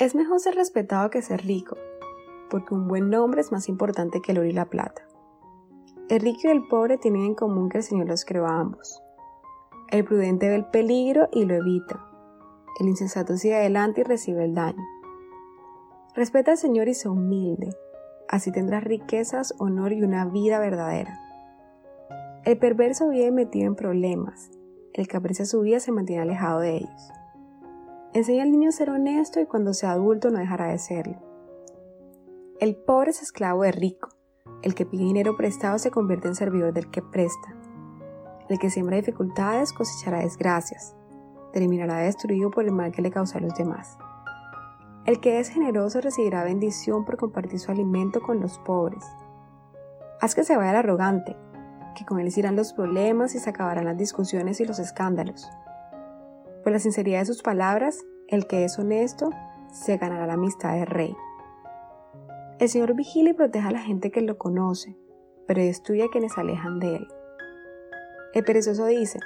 Es mejor ser respetado que ser rico, porque un buen nombre es más importante que el oro y la plata. El rico y el pobre tienen en común que el Señor los creó a ambos. El prudente ve el peligro y lo evita. El insensato sigue adelante y recibe el daño. Respeta al Señor y sé humilde, así tendrás riquezas, honor y una vida verdadera. El perverso vive metido en problemas, el que aprecia su vida se mantiene alejado de ellos. Enseña al niño a ser honesto y cuando sea adulto no dejará de serlo. El pobre es esclavo de rico, el que pide dinero prestado se convierte en servidor del que presta. El que siembra dificultades cosechará desgracias, terminará destruido por el mal que le causa a los demás. El que es generoso recibirá bendición por compartir su alimento con los pobres. Haz que se vaya el arrogante, que con él irán los problemas y se acabarán las discusiones y los escándalos. Por la sinceridad de sus palabras, el que es honesto se ganará la amistad del rey. El Señor vigila y protege a la gente que lo conoce, pero destruye a quienes alejan de él. El perezoso dice,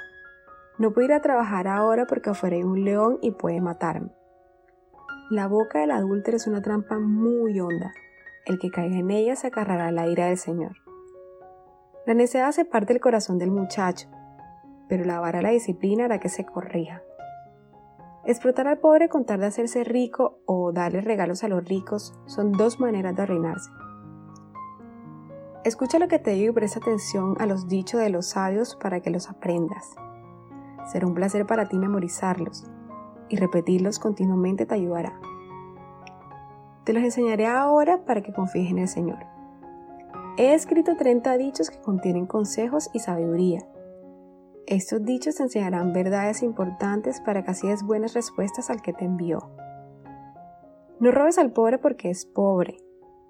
no puedo ir a trabajar ahora porque afuera hay un león y puede matarme. La boca del adúltero es una trampa muy honda. El que caiga en ella se acarrará la ira del Señor. La necedad se parte el corazón del muchacho, pero la vara la disciplina hará que se corrija. Explotar al pobre con tal de hacerse rico o darle regalos a los ricos son dos maneras de arruinarse. Escucha lo que te digo y presta atención a los dichos de los sabios para que los aprendas. Será un placer para ti memorizarlos y repetirlos continuamente te ayudará. Te los enseñaré ahora para que confíes en el Señor. He escrito 30 dichos que contienen consejos y sabiduría estos dichos te enseñarán verdades importantes para que así des buenas respuestas al que te envió. No robes al pobre porque es pobre,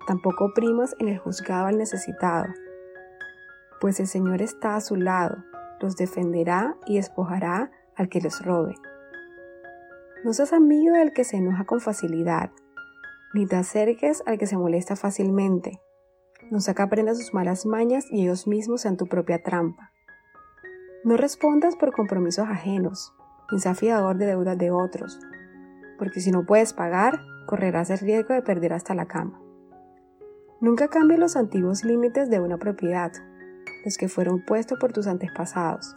tampoco oprimas en el juzgado al necesitado, pues el Señor está a su lado, los defenderá y despojará al que los robe. No seas amigo del que se enoja con facilidad, ni te acerques al que se molesta fácilmente. No saca prenda sus malas mañas y ellos mismos sean tu propia trampa. No respondas por compromisos ajenos, ni de deudas de otros, porque si no puedes pagar, correrás el riesgo de perder hasta la cama. Nunca cambies los antiguos límites de una propiedad, los que fueron puestos por tus antepasados.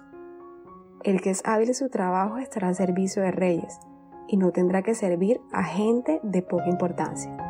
El que es hábil en su trabajo estará al servicio de reyes, y no tendrá que servir a gente de poca importancia.